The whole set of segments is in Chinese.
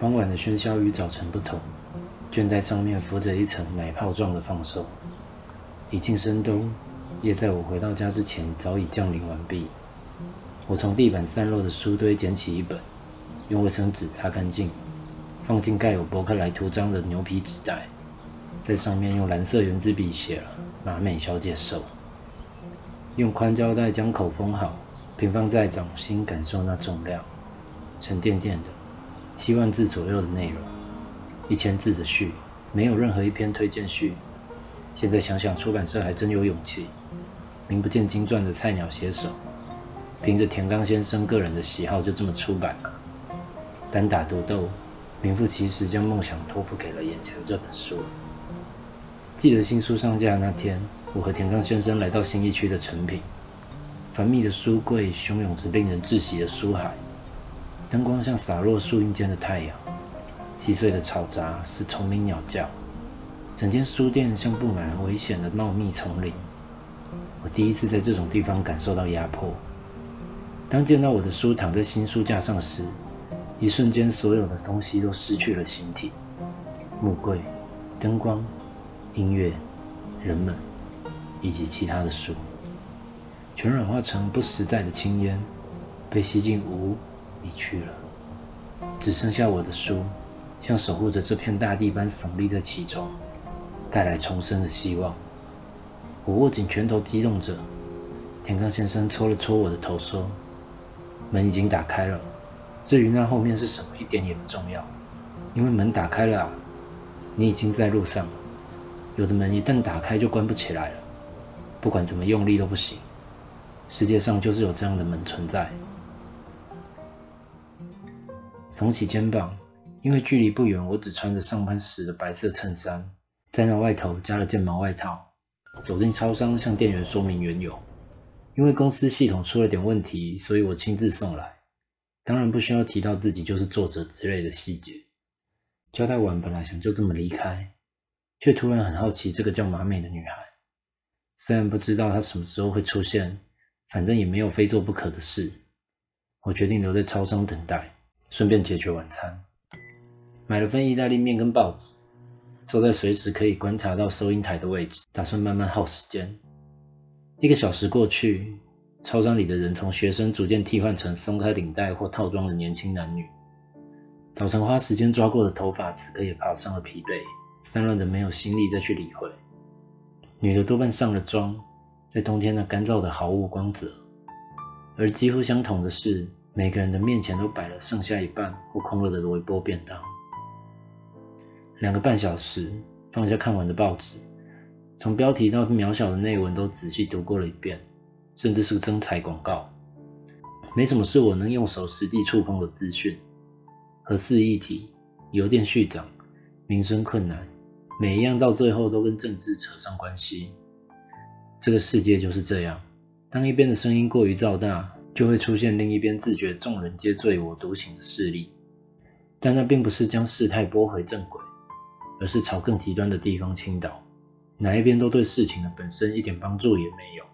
傍晚的喧嚣与早晨不同，倦在上面浮着一层奶泡状的放松。已近深冬，夜在我回到家之前早已降临完毕。我从地板散落的书堆捡起一本，用卫生纸擦干净，放进盖有伯克莱图章的牛皮纸袋，在上面用蓝色圆珠笔写了“马美小姐手”，用宽胶带将口封好，平放在掌心，感受那重量，沉甸甸的。七万字左右的内容，一千字的序，没有任何一篇推荐序。现在想想，出版社还真有勇气。名不见经传的菜鸟写手，凭着田刚先生个人的喜好，就这么出版了。单打独斗，名副其实将梦想托付给了眼前这本书。记得新书上架那天，我和田刚先生来到新一区的成品，繁密的书柜汹涌着令人窒息的书海。灯光像洒落树荫间的太阳，细碎的嘈杂是虫鸣鸟叫，整间书店像布满危险的茂密丛林。我第一次在这种地方感受到压迫。当见到我的书躺在新书架上时，一瞬间所有的东西都失去了形体：木柜、灯光、音乐、人们以及其他的书，全软化成不实在的青烟，被吸进无。离去了，只剩下我的书，像守护着这片大地般耸立在其中，带来重生的希望。我握紧拳头，激动着。田刚先生搓了搓我的头，说：“门已经打开了。至于那后面是什么，一点也不重要，因为门打开了，你已经在路上了。有的门一旦打开就关不起来了，不管怎么用力都不行。世界上就是有这样的门存在。”耸起肩膀，因为距离不远，我只穿着上班时的白色衬衫，在那外头加了件毛外套。走进超商，向店员说明缘由。因为公司系统出了点问题，所以我亲自送来。当然不需要提到自己就是作者之类的细节。交代完，本来想就这么离开，却突然很好奇这个叫马美的女孩。虽然不知道她什么时候会出现，反正也没有非做不可的事。我决定留在超商等待。顺便解决晚餐，买了份意大利面跟报纸，坐在随时可以观察到收银台的位置，打算慢慢耗时间。一个小时过去，超商里的人从学生逐渐替换成松开领带或套装的年轻男女。早晨花时间抓过的头发，此刻也爬上了疲惫，散乱的没有心力再去理会。女的多半上了妆，在冬天那干燥的毫无光泽。而几乎相同的是。每个人的面前都摆了剩下一半或空了的微波便当。两个半小时，放下看完的报纸，从标题到渺小的内文都仔细读过了一遍，甚至是个征才广告。没什么是我能用手实际触碰的资讯。核四议题、邮电续涨、民生困难，每一样到最后都跟政治扯上关系。这个世界就是这样，当一边的声音过于噪大。就会出现另一边自觉众人皆醉我独醒的势力，但那并不是将事态拨回正轨，而是朝更极端的地方倾倒。哪一边都对事情的本身一点帮助也没有。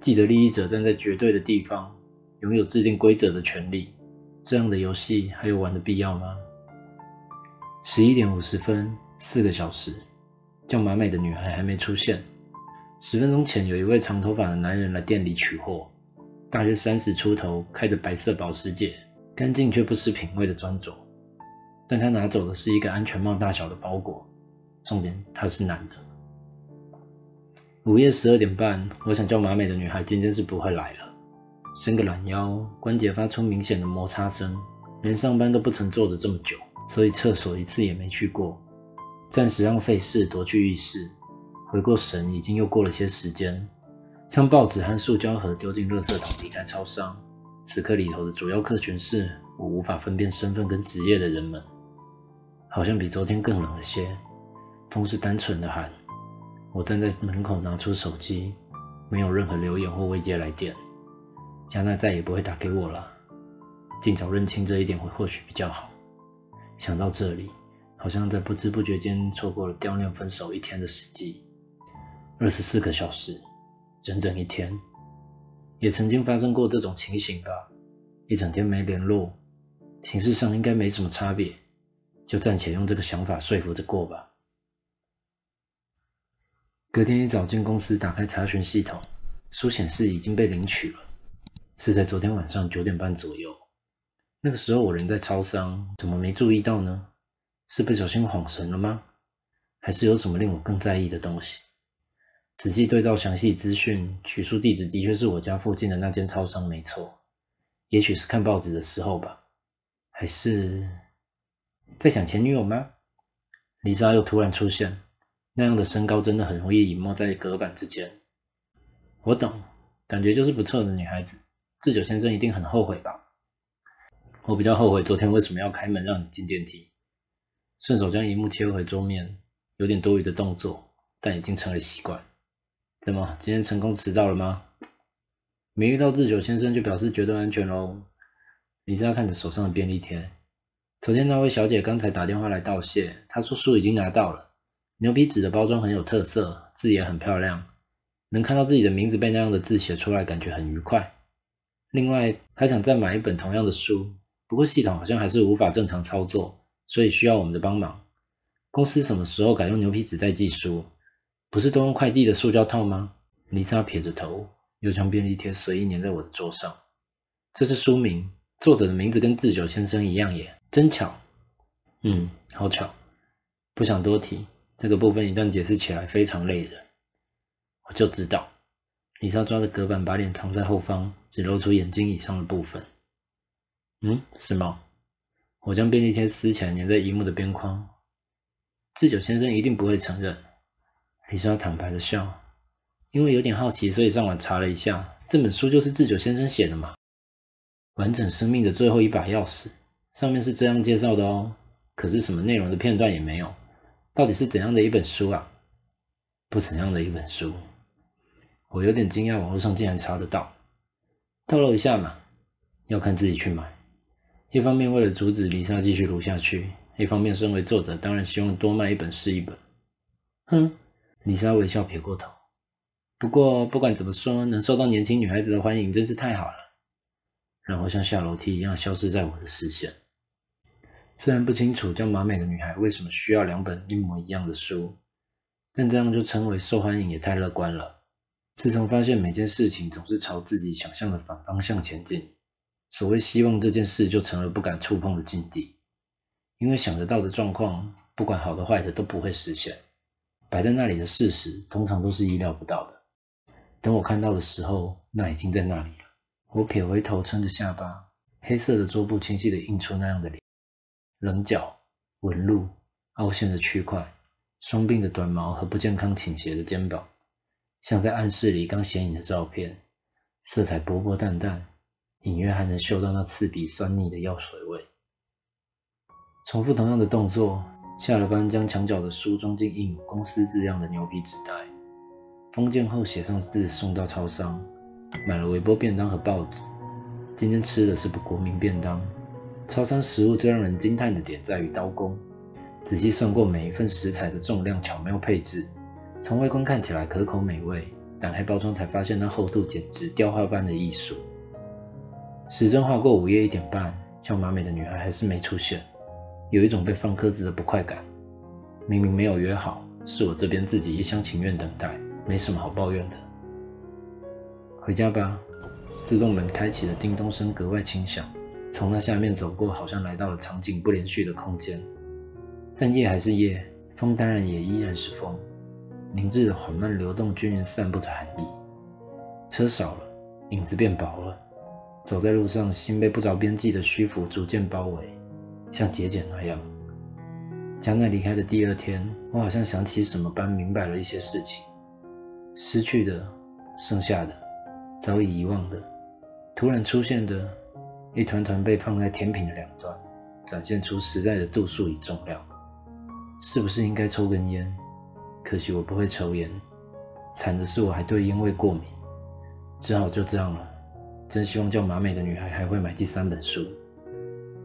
既得利益者站在绝对的地方，拥有制定规则的权利，这样的游戏还有玩的必要吗？十一点五十分，四个小时，叫马美的女孩还没出现。十分钟前，有一位长头发的男人来店里取货。大约三十出头，开着白色保时捷，干净却不失品味的专着。但他拿走的是一个安全帽大小的包裹。重点，他是男的。午夜十二点半，我想叫马美的女孩今天是不会来了。伸个懒腰，关节发出明显的摩擦声。连上班都不曾坐着这么久，所以厕所一次也没去过。暂时让费事夺去浴室。回过神，已经又过了些时间。将报纸和塑胶盒丢进垃圾桶，离开超商。此刻里头的主要客群是我无法分辨身份跟职业的人们，好像比昨天更冷了些。风是单纯的寒。我站在门口，拿出手机，没有任何留言或未接来电。加奈再也不会打给我了。尽早认清这一点会或许比较好。想到这里，好像在不知不觉间错过了雕念分手一天的时机。二十四个小时。整整一天，也曾经发生过这种情形吧。一整天没联络，形式上应该没什么差别。就暂且用这个想法说服着过吧。隔天一早进公司，打开查询系统，书显示已经被领取了，是在昨天晚上九点半左右。那个时候我人在超商，怎么没注意到呢？是不小心晃神了吗？还是有什么令我更在意的东西？仔细对照详细资讯，取书地址的确是我家附近的那间超商，没错。也许是看报纸的时候吧，还是在想前女友吗？丽莎又突然出现，那样的身高真的很容易隐没在隔板之间。我懂，感觉就是不错的女孩子。志久先生一定很后悔吧？我比较后悔昨天为什么要开门让你进电梯。顺手将荧幕切回桌面，有点多余的动作，但已经成了习惯。怎么，今天成功迟到了吗？没遇到志久先生就表示绝对安全喽。李莎看着手上的便利贴，昨天那位小姐刚才打电话来道谢，她说书已经拿到了。牛皮纸的包装很有特色，字也很漂亮，能看到自己的名字被那样的字写出来，感觉很愉快。另外，还想再买一本同样的书，不过系统好像还是无法正常操作，所以需要我们的帮忙。公司什么时候改用牛皮纸代寄书？不是都用快递的塑胶套吗？李莎撇着头。又将便利贴随意粘在我的桌上。这是书名，作者的名字跟志久先生一样耶，真巧。嗯，好巧。不想多提，这个部分一旦解释起来非常累人。我就知道。李莎抓着隔板，把脸藏在后方，只露出眼睛以上的部分。嗯，是吗？我将便利贴撕起来，粘在荧幕的边框。志久先生一定不会承认。李莎坦白的笑。因为有点好奇，所以上网查了一下，这本书就是智久先生写的嘛。完整生命的最后一把钥匙，上面是这样介绍的哦。可是什么内容的片段也没有，到底是怎样的一本书啊？不怎样的一本书。我有点惊讶，网络上竟然查得到。透露一下嘛，要看自己去买。一方面为了阻止丽莎继续录下去，一方面身为作者，当然希望多卖一本是一本。哼，丽莎微笑撇过头。不过不管怎么说，能受到年轻女孩子的欢迎真是太好了。然后像下楼梯一样消失在我的视线。虽然不清楚叫马美的女孩为什么需要两本一模一样的书，但这样就称为受欢迎也太乐观了。自从发现每件事情总是朝自己想象的反方向前进，所谓希望这件事就成了不敢触碰的禁地。因为想得到的状况，不管好的坏的都不会实现。摆在那里的事实，通常都是意料不到的。等我看到的时候，那已经在那里了。我撇回头，撑着下巴，黑色的桌布清晰地映出那样的脸：棱角、纹路、凹陷的区块、双鬓的短毛和不健康倾斜的肩膀，像在暗室里刚显影的照片。色彩薄薄淡淡，隐约还能嗅到那刺鼻酸腻的药水味。重复同样的动作，下了班将墙角的书装进印有公司字样的牛皮纸袋。封件后写上字，送到超商，买了微波便当和报纸。今天吃的是不国民便当。超商食物最让人惊叹的点在于刀工，仔细算过每一份食材的重量，巧妙配置。从外观看起来可口美味，打开包装才发现那厚度简直雕花般的艺术。时针划过午夜一点半，叫马美的女孩还是没出现，有一种被放鸽子的不快感。明明没有约好，是我这边自己一厢情愿等待。没什么好抱怨的，回家吧。自动门开启的叮咚声格外清响，从那下面走过，好像来到了场景不连续的空间。但夜还是夜，风当然也依然是风，凝滞的缓慢流动，均匀散布着寒意。车少了，影子变薄了，走在路上，心被不着边际的虚浮逐渐包围，像节俭那样。江奈离开的第二天，我好像想起什么般，明白了一些事情。失去的、剩下的、早已遗忘的、突然出现的，一团团被放在甜品的两端，展现出实在的度数与重量。是不是应该抽根烟？可惜我不会抽烟。惨的是我还对烟味过敏，只好就这样了。真希望叫马美的女孩还会买第三本书。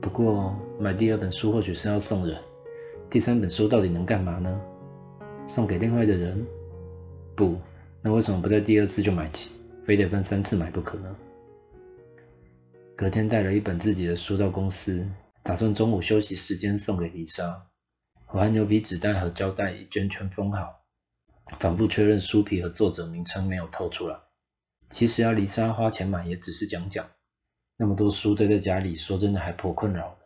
不过买第二本书或许是要送人，第三本书到底能干嘛呢？送给另外的人？不。那为什么不在第二次就买起，非得分三次买不可呢？隔天带了一本自己的书到公司，打算中午休息时间送给丽莎。我和牛皮纸袋和胶带已卷圈封好，反复确认书皮和作者名称没有透出来。其实要丽莎花钱买也只是讲讲，那么多书堆在家里，说真的还颇困扰。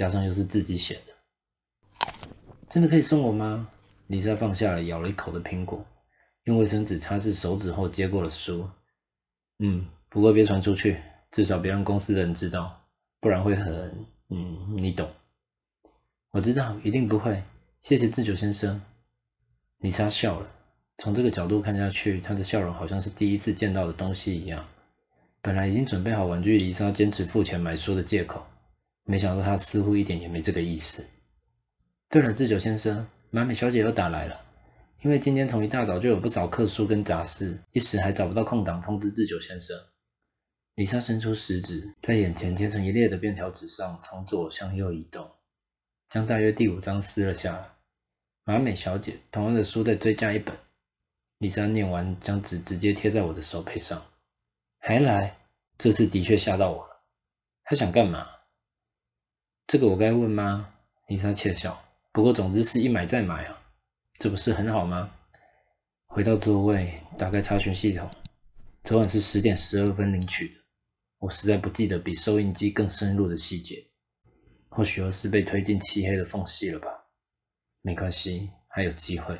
加上又是自己写的，真的可以送我吗？丽莎放下了咬了一口的苹果，用卫生纸擦拭手指后接过了书。嗯，不过别传出去，至少别让公司的人知道，不然会很……嗯，你懂。我知道，一定不会。谢谢智久先生。丽莎笑了，从这个角度看下去，她的笑容好像是第一次见到的东西一样。本来已经准备好玩具，丽莎坚持付钱买书的借口，没想到他似乎一点也没这个意思。对了，智久先生，马美小姐又打来了，因为今天从一大早就有不少客书跟杂事，一时还找不到空档通知智久先生。李莎伸出食指，在眼前贴成一列的便条纸上从左向右移动。将大约第五章撕了下来。马美小姐，同样的书再追加一本。李莎念完，将纸直接贴在我的手背上。还来？这次的确吓到我了。他想干嘛？这个我该问吗？丽莎窃笑。不过总之是一买再买啊，这不是很好吗？回到座位，打开查询系统。昨晚是十点十二分领取的。我实在不记得比收音机更深入的细节。或许又是被推进漆黑的缝隙了吧？没关系，还有机会。